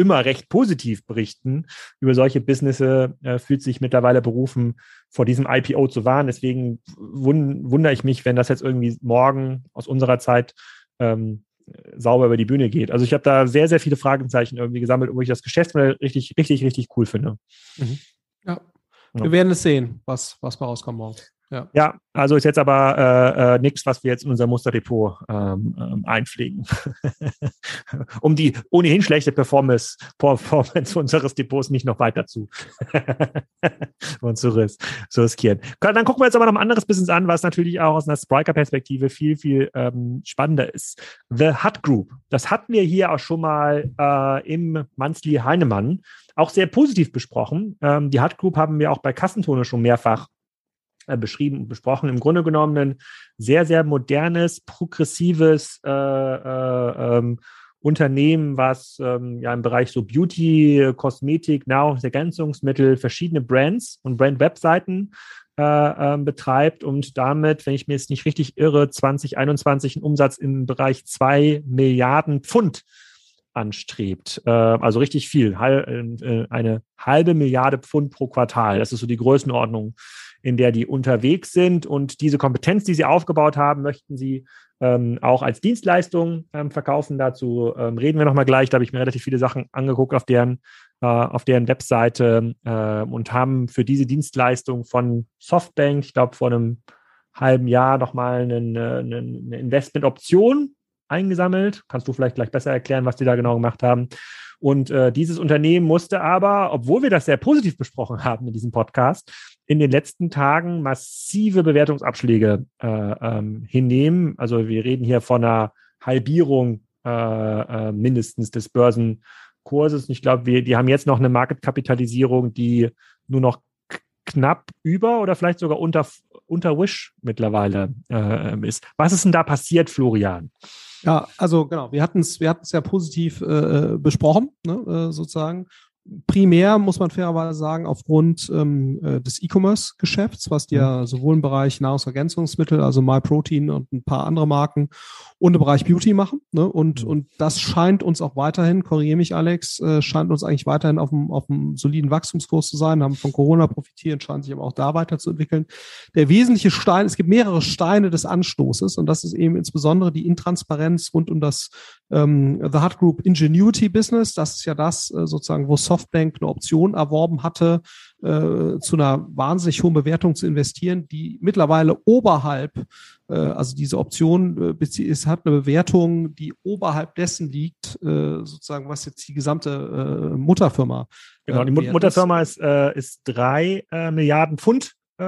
immer recht positiv berichten über solche Businesse, äh, fühlt sich mittlerweile berufen, vor diesem IPO zu warnen. Deswegen wund wundere ich mich, wenn das jetzt irgendwie morgen aus unserer Zeit ähm, sauber über die Bühne geht. Also ich habe da sehr, sehr viele Fragezeichen irgendwie gesammelt, wo ich das Geschäftsmodell richtig, richtig, richtig cool finde.
Mhm. Ja. Wir werden es sehen, was, was bei rauskommt morgen.
Ja. ja, also ist jetzt aber äh, äh, nichts, was wir jetzt in unser Musterdepot ähm, ähm, einpflegen, <laughs> um die ohnehin schlechte Performance, Performance unseres Depots nicht noch weiter zu, <laughs> und zu, ris zu riskieren. Dann gucken wir jetzt aber noch ein anderes Business an, was natürlich auch aus einer Spriker-Perspektive viel, viel ähm, spannender ist. The Hut Group. Das hatten wir hier auch schon mal äh, im Monthly Heinemann auch sehr positiv besprochen. Ähm, die Hut Group haben wir auch bei Kassentone schon mehrfach beschrieben und besprochen. Im Grunde genommen ein sehr, sehr modernes, progressives äh, äh, ähm, Unternehmen, was ähm, ja im Bereich so Beauty, Kosmetik, Nahrungsergänzungsmittel, verschiedene Brands und Brand-Webseiten äh, ähm, betreibt und damit, wenn ich mir jetzt nicht richtig irre, 2021 einen Umsatz im Bereich zwei Milliarden Pfund anstrebt. Äh, also richtig viel, äh, eine halbe Milliarde Pfund pro Quartal. Das ist so die Größenordnung, in der die unterwegs sind. Und diese Kompetenz, die sie aufgebaut haben, möchten sie ähm, auch als Dienstleistung ähm, verkaufen. Dazu ähm, reden wir nochmal gleich. Da habe ich mir relativ viele Sachen angeguckt auf deren, äh, auf deren Webseite äh, und haben für diese Dienstleistung von Softbank, ich glaube vor einem halben Jahr nochmal eine, eine, eine Investmentoption eingesammelt. Kannst du vielleicht gleich besser erklären, was die da genau gemacht haben. Und äh, dieses Unternehmen musste aber, obwohl wir das sehr positiv besprochen haben in diesem Podcast, in den letzten Tagen massive Bewertungsabschläge äh, ähm, hinnehmen. Also wir reden hier von einer Halbierung äh, äh, mindestens des Börsenkurses. Und ich glaube, wir, die haben jetzt noch eine Marketkapitalisierung, die nur noch knapp über oder vielleicht sogar unter, unter Wish mittlerweile äh, ist. Was ist denn da passiert, Florian?
Ja, also genau, wir hatten es wir hatten's ja positiv äh, besprochen, ne, äh, sozusagen primär, muss man fairerweise sagen, aufgrund ähm, äh, des E-Commerce-Geschäfts, was die mhm. ja sowohl im Bereich Nahrungsergänzungsmittel, also MyProtein und ein paar andere Marken und im Bereich Beauty machen. Ne? Und, mhm. und das scheint uns auch weiterhin, korrigiere mich Alex, äh, scheint uns eigentlich weiterhin auf einem, auf einem soliden Wachstumskurs zu sein, haben von Corona profitiert, scheint sich aber auch da weiterzuentwickeln. Der wesentliche Stein, es gibt mehrere Steine des Anstoßes und das ist eben insbesondere die Intransparenz rund um das ähm, The Hut Group Ingenuity Business. Das ist ja das äh, sozusagen, wo Softbank eine Option erworben hatte, äh, zu einer wahnsinnig hohen Bewertung zu investieren, die mittlerweile oberhalb, äh, also diese Option äh, ist, hat eine Bewertung, die oberhalb dessen liegt, äh, sozusagen, was jetzt die gesamte äh, Mutterfirma.
Genau, die Mutterfirma ist, äh, ist drei äh, Milliarden Pfund äh,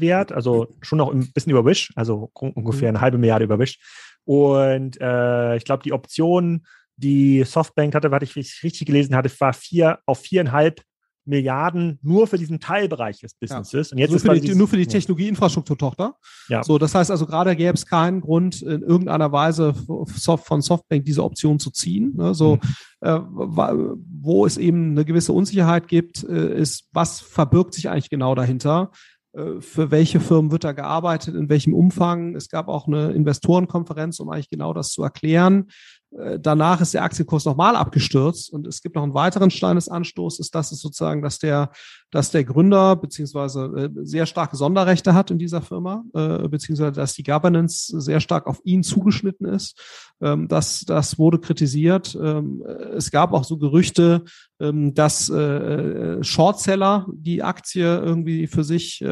wert, also schon noch ein bisschen überwischt, also ungefähr mhm. eine halbe Milliarde überwischt. Und äh, ich glaube, die Option die Softbank hatte, was ich richtig gelesen hatte, war vier auf viereinhalb Milliarden nur für diesen Teilbereich des Businesses.
Ja. Und jetzt also nur, für die, nur für die Technologieinfrastruktur-Tochter. Ja. So, das heißt also gerade gäbe es keinen Grund, in irgendeiner Weise von Softbank diese Option zu ziehen. Ne? So, mhm. äh, wo es eben eine gewisse Unsicherheit gibt, äh, ist, was verbirgt sich eigentlich genau dahinter? Äh, für welche Firmen wird da gearbeitet, in welchem Umfang. Es gab auch eine Investorenkonferenz, um eigentlich genau das zu erklären. Äh, danach ist der Aktienkurs nochmal abgestürzt und es gibt noch einen weiteren Stein des Anstoßes, das ist sozusagen, dass der, dass der Gründer beziehungsweise äh, sehr starke Sonderrechte hat in dieser Firma, äh, beziehungsweise dass die Governance sehr stark auf ihn zugeschnitten ist. Ähm, das, das wurde kritisiert. Ähm, es gab auch so Gerüchte, ähm, dass Shortseller die Aktie irgendwie für sich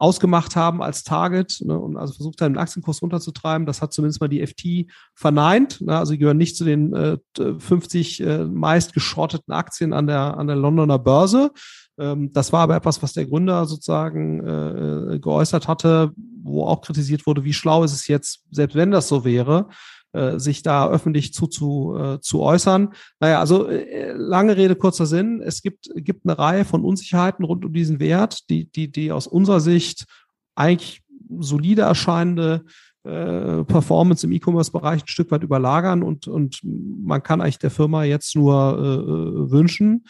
ausgemacht haben als Target ne, und also versucht haben, den Aktienkurs runterzutreiben. Das hat zumindest mal die FT verneint. Ne, also die gehören nicht zu den äh, 50 äh, meist geschorteten Aktien an der, an der Londoner Börse. Ähm, das war aber etwas, was der Gründer sozusagen äh, geäußert hatte, wo auch kritisiert wurde, wie schlau ist es jetzt, selbst wenn das so wäre, äh, sich da öffentlich zu, zu, äh, zu äußern. Naja, also äh, lange Rede, kurzer Sinn. Es gibt, gibt eine Reihe von Unsicherheiten rund um diesen Wert, die, die, die aus unserer Sicht eigentlich solide erscheinende äh, Performance im E-Commerce-Bereich ein Stück weit überlagern und, und man kann eigentlich der Firma jetzt nur äh, wünschen,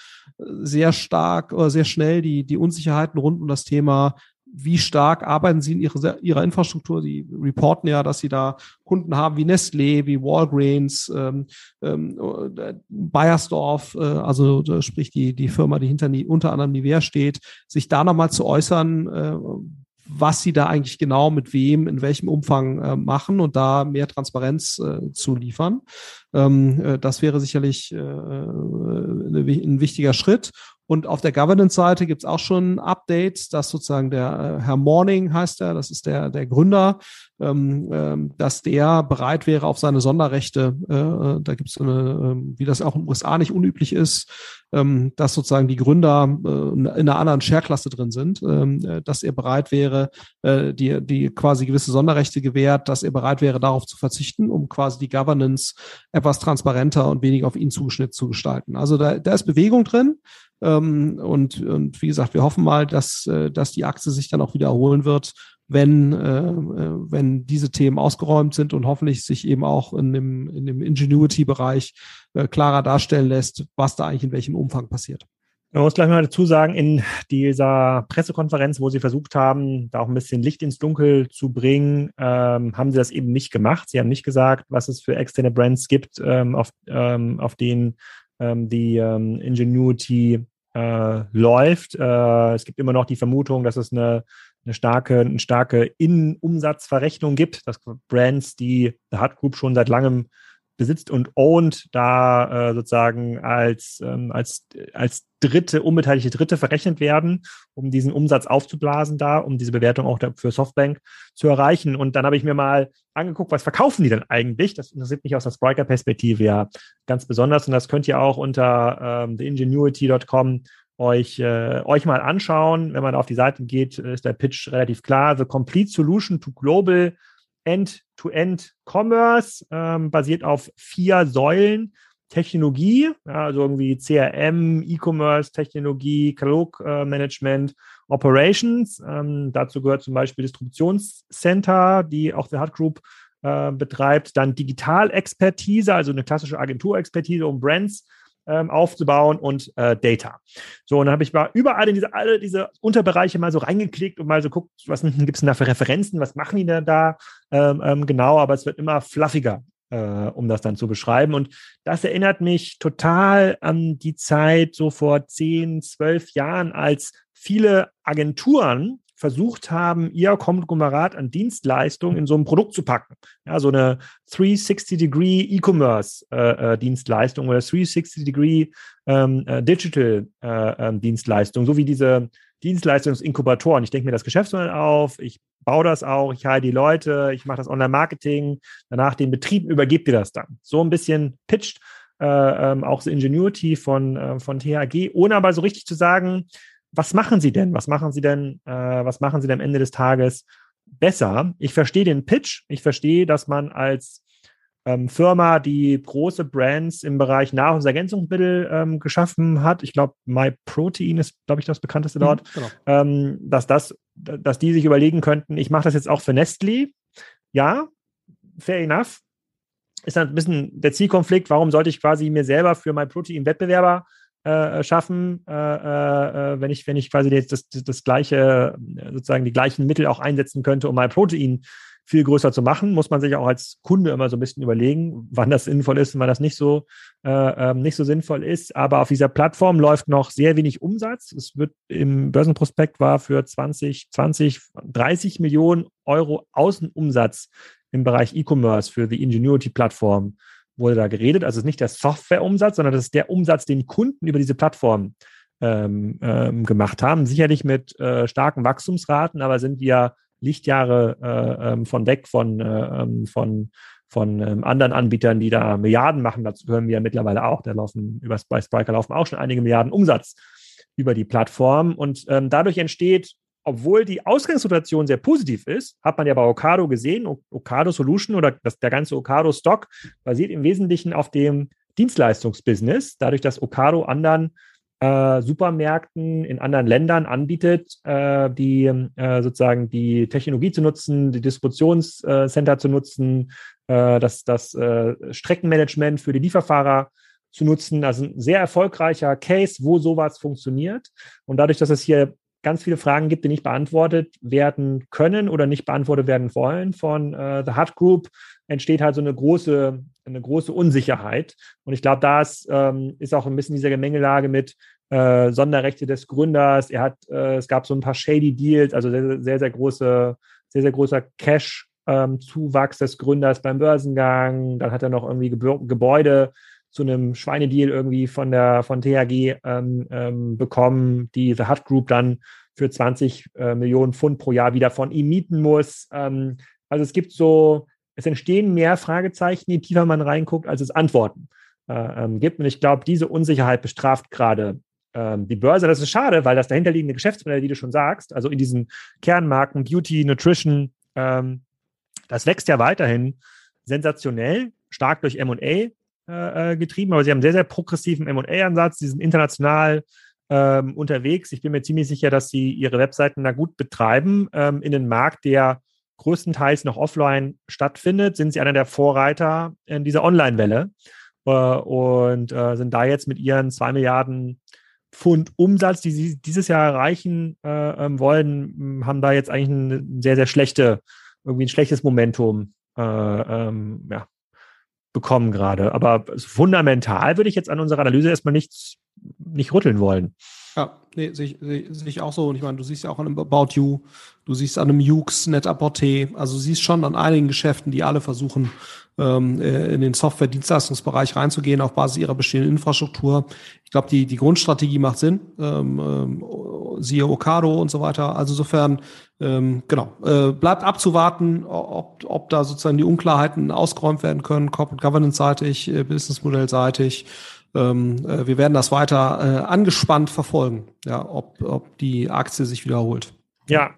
sehr stark oder sehr schnell die, die Unsicherheiten rund um das Thema wie stark arbeiten sie in ihrer, ihrer Infrastruktur? Sie reporten ja, dass sie da Kunden haben wie Nestlé, wie Walgreens, ähm, ähm, äh, Bayersdorf, äh, also sprich die, die Firma, die hinter unter anderem Nivea steht, sich da nochmal zu äußern, äh, was sie da eigentlich genau mit wem, in welchem Umfang äh, machen und da mehr Transparenz äh, zu liefern. Ähm, äh, das wäre sicherlich äh, ein wichtiger Schritt. Und auf der Governance-Seite gibt es auch schon Updates, dass sozusagen der äh, Herr Morning heißt er, das ist der, der Gründer, ähm, ähm, dass der bereit wäre auf seine Sonderrechte, äh, äh da gibt es eine, äh, wie das auch in den USA nicht unüblich ist, ähm, dass sozusagen die Gründer äh, in einer anderen Share-Klasse drin sind, ähm, äh, dass er bereit wäre, die, die quasi gewisse Sonderrechte gewährt, dass er bereit wäre, darauf zu verzichten, um quasi die Governance etwas transparenter und weniger auf ihn zugeschnitten zu gestalten. Also da, da ist Bewegung drin. Ähm, und, und wie gesagt, wir hoffen mal, dass, äh, dass die Aktie sich dann auch wieder erholen wird, wenn, äh, äh, wenn diese Themen ausgeräumt sind und hoffentlich sich eben auch in dem, in dem Ingenuity-Bereich äh, klarer darstellen lässt, was da eigentlich in welchem Umfang passiert.
Man muss gleich mal dazu sagen, in dieser Pressekonferenz, wo sie versucht haben, da auch ein bisschen Licht ins Dunkel zu bringen, ähm, haben sie das eben nicht gemacht. Sie haben nicht gesagt, was es für externe Brands gibt, ähm, auf, ähm, auf denen die ähm, Ingenuity äh, läuft. Äh, es gibt immer noch die Vermutung, dass es eine, eine starke, eine starke Innenumsatzverrechnung gibt, dass Brands, die The Hut Group schon seit langem besitzt und owned, da äh, sozusagen als, ähm, als, als dritte, unbeteiligte Dritte verrechnet werden, um diesen Umsatz aufzublasen da, um diese Bewertung auch für Softbank zu erreichen. Und dann habe ich mir mal angeguckt, was verkaufen die denn eigentlich? Das interessiert mich aus der Spriker-Perspektive ja ganz besonders. Und das könnt ihr auch unter ähm, theingenuity.com euch, äh, euch mal anschauen. Wenn man auf die Seite geht, ist der Pitch relativ klar. The Complete Solution to Global End-to-End Commerce, ähm, basiert auf vier Säulen. Technologie, also irgendwie CRM, E-Commerce, Technologie, Katalogmanagement, äh, Operations. Ähm, dazu gehört zum Beispiel Distributionscenter, die auch der Hut Group äh, betreibt. Dann Digitalexpertise, also eine klassische Agenturexpertise, um Brands ähm, aufzubauen und äh, Data. So, und dann habe ich mal überall in diese, alle diese Unterbereiche mal so reingeklickt und mal so guckt, was gibt es denn da für Referenzen, was machen die denn da ähm, ähm, genau, aber es wird immer fluffiger. Äh, um das dann zu beschreiben. Und das erinnert mich total an die Zeit so vor zehn, zwölf Jahren, als viele Agenturen versucht haben, ihr Konglomerat an Dienstleistungen in so ein Produkt zu packen. Ja, so eine 360-Degree E-Commerce-Dienstleistung äh, äh oder 360-Degree ähm, äh, Digital-Dienstleistung, äh, ähm, so wie diese Dienstleistungsinkubatoren. Ich denke mir das Geschäftsmodell auf, ich baue das auch, ich heile die Leute, ich mache das Online-Marketing, danach den Betrieb übergebt ihr das dann. So ein bisschen pitcht äh, ähm, auch so Ingenuity von, von THG, ohne aber so richtig zu sagen, was machen Sie denn? Was machen Sie denn, äh, was machen Sie denn am Ende des Tages besser? Ich verstehe den Pitch. Ich verstehe, dass man als ähm, Firma, die große Brands im Bereich Nahrungsergänzungsmittel ähm, geschaffen hat. Ich glaube, MyProtein ist, glaube ich, das bekannteste mhm, dort. Genau. Ähm, dass das, dass die sich überlegen könnten, ich mache das jetzt auch für Nestlé. Ja, fair enough. Ist dann ein bisschen der Zielkonflikt, warum sollte ich quasi mir selber für MyProtein Wettbewerber äh, schaffen, äh, äh, äh, wenn ich, wenn ich quasi das, das, das gleiche, sozusagen die gleichen Mittel auch einsetzen könnte, um MyProtein viel größer zu machen, muss man sich auch als Kunde immer so ein bisschen überlegen, wann das sinnvoll ist und wann das nicht so, äh, ähm, nicht so sinnvoll ist. Aber auf dieser Plattform läuft noch sehr wenig Umsatz. Es wird im Börsenprospekt war für 20, 20, 30 Millionen Euro Außenumsatz im Bereich E-Commerce für die Ingenuity-Plattform wurde da geredet. Also es ist nicht der Softwareumsatz, sondern das ist der Umsatz, den Kunden über diese Plattform ähm, ähm, gemacht haben. Sicherlich mit äh, starken Wachstumsraten, aber sind wir Lichtjahre äh, ähm, von weg von, äh, ähm, von, von ähm, anderen Anbietern, die da Milliarden machen. Dazu gehören wir mittlerweile auch. Da laufen über bei Spriker laufen auch schon einige Milliarden Umsatz über die Plattform. Und ähm, dadurch entsteht, obwohl die Ausgangssituation sehr positiv ist, hat man ja bei Okado gesehen, Okado Solution oder das, der ganze Okado Stock basiert im Wesentlichen auf dem Dienstleistungsbusiness, dadurch, dass Okado anderen äh, Supermärkten in anderen Ländern anbietet, äh, die äh, sozusagen die Technologie zu nutzen, die Distributionscenter zu nutzen, äh, das, das äh, Streckenmanagement für die Lieferfahrer zu nutzen. Also ein sehr erfolgreicher Case, wo sowas funktioniert. Und dadurch, dass es hier ganz viele Fragen gibt, die nicht beantwortet werden können oder nicht beantwortet werden wollen von äh, The Hut Group, entsteht halt so eine große, eine große Unsicherheit. Und ich glaube, da ist, ähm, ist auch ein bisschen diese Gemengelage mit äh, Sonderrechte des Gründers. Er hat, äh, es gab so ein paar shady Deals, also sehr, sehr, sehr große, sehr, sehr großer Cash. Ähm, Zuwachs des Gründers beim Börsengang, dann hat er noch irgendwie Gebäude zu einem Schweinedeal irgendwie von der von THG ähm, ähm, bekommen, die The Hut Group dann für 20 äh, Millionen Pfund pro Jahr wieder von ihm mieten muss. Ähm, also es gibt so es entstehen mehr Fragezeichen, je tiefer man reinguckt, als es Antworten äh, ähm, gibt. Und ich glaube, diese Unsicherheit bestraft gerade ähm, die Börse. Das ist schade, weil das dahinterliegende Geschäftsmodell, wie du schon sagst, also in diesen Kernmarken Beauty, Nutrition, ähm, das wächst ja weiterhin sensationell, stark durch M&A äh, äh, getrieben, aber sie haben einen sehr, sehr progressiven M&A-Ansatz, sie sind international ähm, unterwegs. Ich bin mir ziemlich sicher, dass sie ihre Webseiten da gut betreiben ähm, in einem Markt, der größtenteils noch offline stattfindet, sind sie einer der Vorreiter in dieser Online-Welle äh, und äh, sind da jetzt mit ihren zwei Milliarden Pfund Umsatz, die sie dieses Jahr erreichen äh, ähm, wollen, haben da jetzt eigentlich ein sehr, sehr schlechte, irgendwie ein schlechtes Momentum äh, ähm, ja, bekommen gerade. Aber fundamental würde ich jetzt an unserer Analyse erstmal nichts, nicht rütteln wollen.
Nee, sehe ich, seh, ich auch so. Und ich meine, du siehst ja auch an einem About You, du siehst an einem Jux, Net-a-Porter, also siehst schon an einigen Geschäften, die alle versuchen, ähm, äh, in den Software-Dienstleistungsbereich reinzugehen, auf Basis ihrer bestehenden Infrastruktur. Ich glaube, die, die Grundstrategie macht Sinn. Ähm, ähm, siehe Okado und so weiter. Also insofern, ähm, genau, äh, bleibt abzuwarten, ob, ob da sozusagen die Unklarheiten ausgeräumt werden können, Corporate Governance-seitig, äh, Businessmodell-seitig. Ähm, äh, wir werden das weiter äh, angespannt verfolgen, ja, ob, ob die Aktie sich wiederholt.
Ja,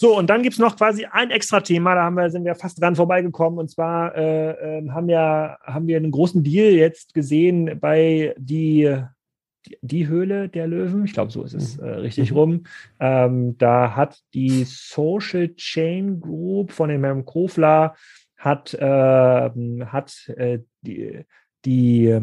so, und dann gibt es noch quasi ein extra Thema, da haben wir, sind wir fast dran vorbeigekommen. Und zwar äh, äh, haben, wir, haben wir einen großen Deal jetzt gesehen bei die, die, die Höhle der Löwen. Ich glaube, so ist es mhm. äh, richtig rum. Ähm, da hat die Social Chain Group von dem Herrn Kofler hat, äh, hat äh, die, die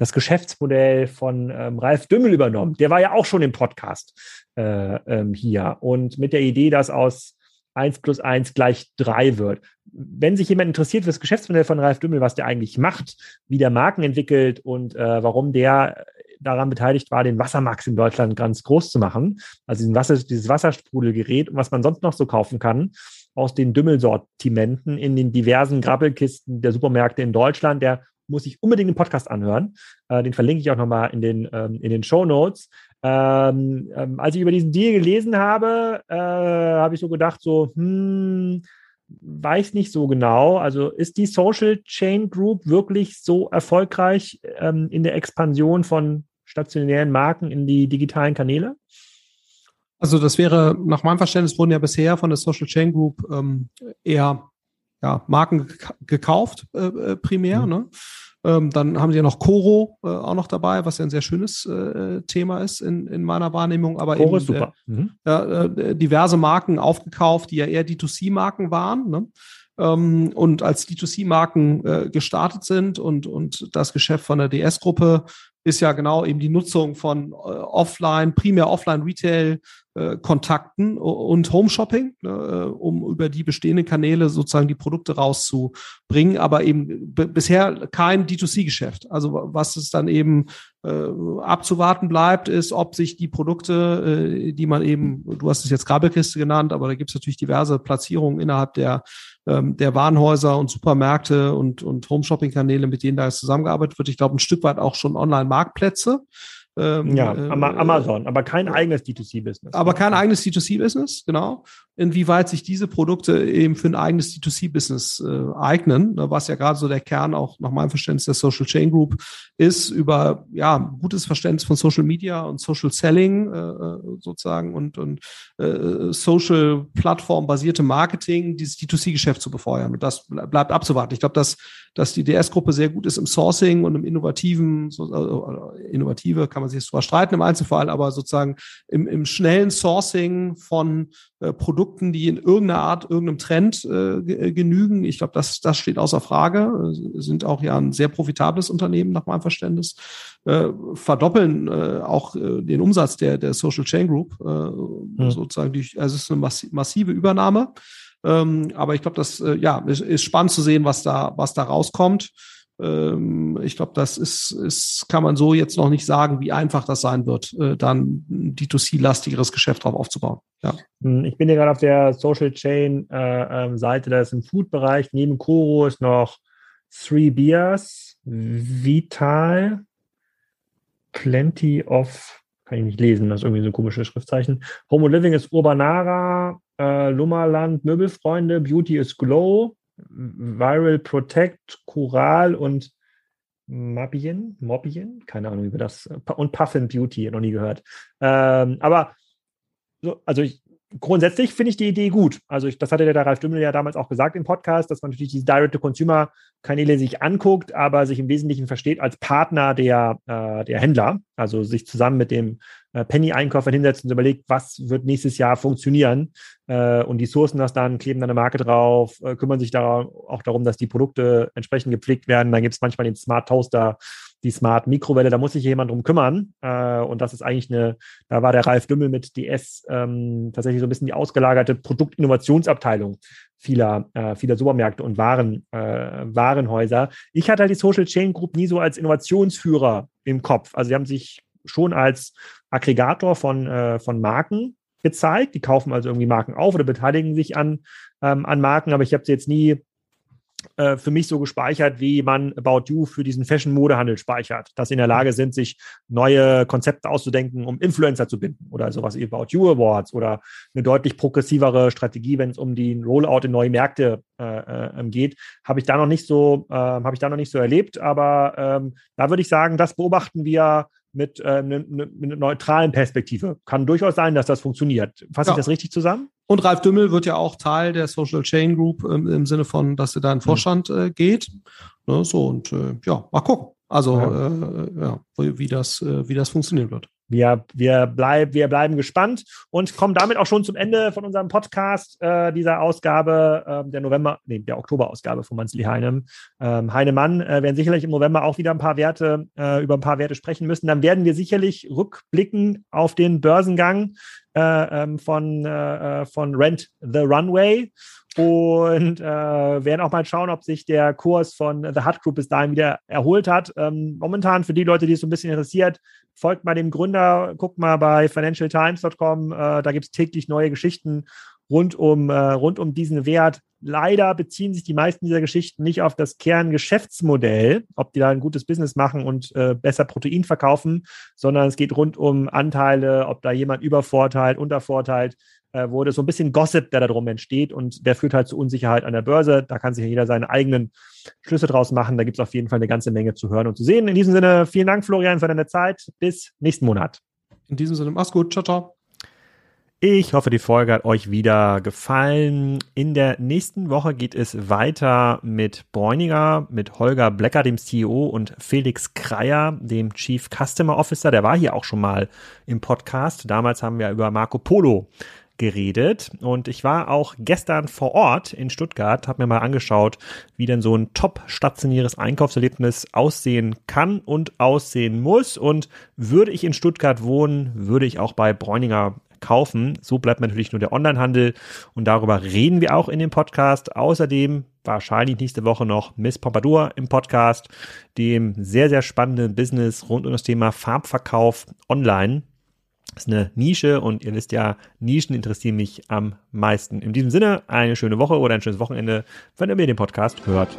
das Geschäftsmodell von ähm, Ralf Dümmel übernommen. Der war ja auch schon im Podcast äh, ähm, hier und mit der Idee, dass aus 1 plus 1 gleich 3 wird. Wenn sich jemand interessiert für das Geschäftsmodell von Ralf Dümmel, was der eigentlich macht, wie der Marken entwickelt und äh, warum der daran beteiligt war, den Wassermax in Deutschland ganz groß zu machen, also diesen Wasser, dieses Wassersprudelgerät und was man sonst noch so kaufen kann, aus den Dümmelsortimenten in den diversen Grabbelkisten der Supermärkte in Deutschland, der muss ich unbedingt den Podcast anhören. Äh, den verlinke ich auch nochmal in den, ähm, in den Show Notes. Ähm, ähm, als ich über diesen Deal gelesen habe, äh, habe ich so gedacht, so, hm, weiß nicht so genau. Also ist die Social Chain Group wirklich so erfolgreich ähm, in der Expansion von stationären Marken in die digitalen Kanäle?
Also das wäre, nach meinem Verständnis wurden ja bisher von der Social Chain Group ähm, eher ja, Marken gekauft, äh, primär. Mhm. Ne? Ähm, dann haben sie ja noch Coro äh, auch noch dabei, was ja ein sehr schönes äh, Thema ist in, in meiner Wahrnehmung. Aber Coro eben, ist super. Mhm. Äh, diverse Marken aufgekauft, die ja eher D2C-Marken waren. Ne? Ähm, und als D2C-Marken äh, gestartet sind und, und das Geschäft von der DS-Gruppe ist ja genau eben die Nutzung von äh, Offline, primär Offline-Retail, äh, Kontakten und Home Shopping, ne, äh, um über die bestehenden Kanäle sozusagen die Produkte rauszubringen, aber eben bisher kein D2C-Geschäft. Also was es dann eben äh, abzuwarten bleibt, ist, ob sich die Produkte, äh, die man eben, du hast es jetzt Grabbelkiste genannt, aber da gibt es natürlich diverse Platzierungen innerhalb der ähm, der Warenhäuser und Supermärkte und, und Home-Shopping-Kanäle, mit denen da zusammengearbeitet wird. Ich glaube, ein Stück weit auch schon Online-Marktplätze.
Ähm, ja, äh, Amazon, aber kein eigenes D2C-Business.
Aber kein eigenes D2C-Business, genau inwieweit sich diese Produkte eben für ein eigenes D2C-Business äh, eignen, ne, was ja gerade so der Kern auch nach meinem Verständnis der Social Chain Group ist, über ja gutes Verständnis von Social Media und Social Selling äh, äh sozusagen und, und äh, Social Plattform basierte Marketing, dieses D2C-Geschäft zu befeuern. Und das bleibt abzuwarten. Ich glaube, dass, dass die DS-Gruppe sehr gut ist im Sourcing und im innovativen, so, also innovative kann man sich jetzt drüber streiten im Einzelfall, aber sozusagen im, im schnellen Sourcing von äh, Produkten, die in irgendeiner Art, irgendeinem Trend äh, äh genügen. Ich glaube, das, das steht außer Frage. Äh, sind auch ja ein sehr profitables Unternehmen nach meinem Verständnis. Äh, verdoppeln auch den Umsatz der, der Social Chain Group, äh, hm. sozusagen. Die, also es ist eine massive Übernahme. Ähm, aber ich glaube, das ja, ist, ist spannend zu sehen, was da, was da rauskommt. Ähm, ich glaube, das ist, ist, kann man so jetzt noch nicht sagen, wie einfach das sein wird, äh, dann ein D2C-lastigeres Geschäft drauf aufzubauen. Ja.
Hm, ich bin hier gerade auf der Social Chain äh, ähm, Seite, da ist im Food-Bereich, neben Koro ist noch Three Beers, Vital, Plenty of, kann ich nicht lesen, das ist irgendwie so ein komisches Schriftzeichen. Homo Living ist Urbanara, äh, Lummerland, Möbelfreunde, Beauty is Glow, Viral Protect, Kural und Mabien, Mobien, keine Ahnung, wie wir das, und Puffin Beauty, noch nie gehört. Ähm, aber so, also ich, grundsätzlich finde ich die Idee gut. Also ich, das hatte der Ralf Dümmel ja damals auch gesagt im Podcast, dass man natürlich diese Direct-to-Consumer-Kanäle sich anguckt, aber sich im Wesentlichen versteht als Partner der, äh, der Händler. Also sich zusammen mit dem äh, Penny-Einkäufer hinsetzt und überlegt, was wird nächstes Jahr funktionieren. Äh, und die sourcen das dann, kleben dann eine Marke drauf, äh, kümmern sich da auch darum, dass die Produkte entsprechend gepflegt werden. Dann gibt es manchmal den Smart Toaster die Smart Mikrowelle, da muss sich jemand drum kümmern. Äh, und das ist eigentlich eine, da war der Ralf Dümmel mit DS ähm, tatsächlich so ein bisschen die ausgelagerte Produktinnovationsabteilung vieler, äh, vieler Supermärkte und Waren, äh, Warenhäuser. Ich hatte halt die Social Chain Group nie so als Innovationsführer im Kopf. Also sie haben sich schon als Aggregator von, äh, von Marken gezeigt. Die kaufen also irgendwie Marken auf oder beteiligen sich an, ähm, an Marken, aber ich habe sie jetzt nie äh, für mich so gespeichert, wie man About You für diesen Fashion-Modehandel speichert, dass sie in der Lage sind, sich neue Konzepte auszudenken, um Influencer zu binden oder sowas wie About You Awards oder eine deutlich progressivere Strategie, wenn es um den Rollout in neue Märkte äh, äh, geht, habe ich da noch nicht so, äh, habe ich da noch nicht so erlebt, aber ähm, da würde ich sagen, das beobachten wir mit, äh, ne, ne, mit einer neutralen Perspektive. Kann durchaus sein, dass das funktioniert. Fasse ja. ich das richtig zusammen?
Und Ralf Dümmel wird ja auch Teil der Social Chain Group ähm, im Sinne von, dass er da in den hm. Vorstand äh, geht. Ne, so und äh, ja, mal gucken. Also ja, äh, ja wie, das, äh, wie das funktionieren wird.
Wir, wir, bleib, wir bleiben gespannt und kommen damit auch schon zum Ende von unserem Podcast äh, dieser Ausgabe, äh, der November, nee, der Oktoberausgabe von Manzli Heinem. Ähm, Heinemann äh, werden sicherlich im November auch wieder ein paar Werte, äh, über ein paar Werte sprechen müssen. Dann werden wir sicherlich rückblicken auf den Börsengang äh, ähm, von, äh, von Rent the Runway und äh, werden auch mal schauen, ob sich der Kurs von The Hut Group bis dahin wieder erholt hat. Ähm, momentan für die Leute, die es so ein bisschen interessiert, folgt mal dem Gründer, guckt mal bei financialtimes.com, äh, da gibt es täglich neue Geschichten rund um, äh, rund um diesen Wert. Leider beziehen sich die meisten dieser Geschichten nicht auf das Kerngeschäftsmodell, ob die da ein gutes Business machen und äh, besser Protein verkaufen, sondern es geht rund um Anteile, ob da jemand übervorteilt, untervorteilt äh, wurde. So ein bisschen Gossip, der darum entsteht und der führt halt zu Unsicherheit an der Börse. Da kann sich jeder seine eigenen Schlüsse draus machen. Da gibt es auf jeden Fall eine ganze Menge zu hören und zu sehen. In diesem Sinne, vielen Dank, Florian, für deine Zeit. Bis nächsten Monat.
In diesem Sinne, mach's gut. Ciao, ciao.
Ich hoffe, die Folge hat euch wieder gefallen. In der nächsten Woche geht es weiter mit Bräuniger, mit Holger Blecker, dem CEO, und Felix Kreier, dem Chief Customer Officer. Der war hier auch schon mal im Podcast. Damals haben wir über Marco Polo geredet und ich war auch gestern vor Ort in Stuttgart, habe mir mal angeschaut, wie denn so ein top stationäres Einkaufserlebnis aussehen kann und aussehen muss und würde ich in Stuttgart wohnen, würde ich auch bei Bräuninger kaufen. So bleibt natürlich nur der Onlinehandel und darüber reden wir auch in dem Podcast. Außerdem wahrscheinlich nächste Woche noch Miss Pompadour im Podcast, dem sehr, sehr spannenden Business rund um das Thema Farbverkauf online. Das ist eine Nische und ihr wisst ja, Nischen interessieren mich am meisten. In diesem Sinne, eine schöne Woche oder ein schönes Wochenende, wenn ihr mir den Podcast hört.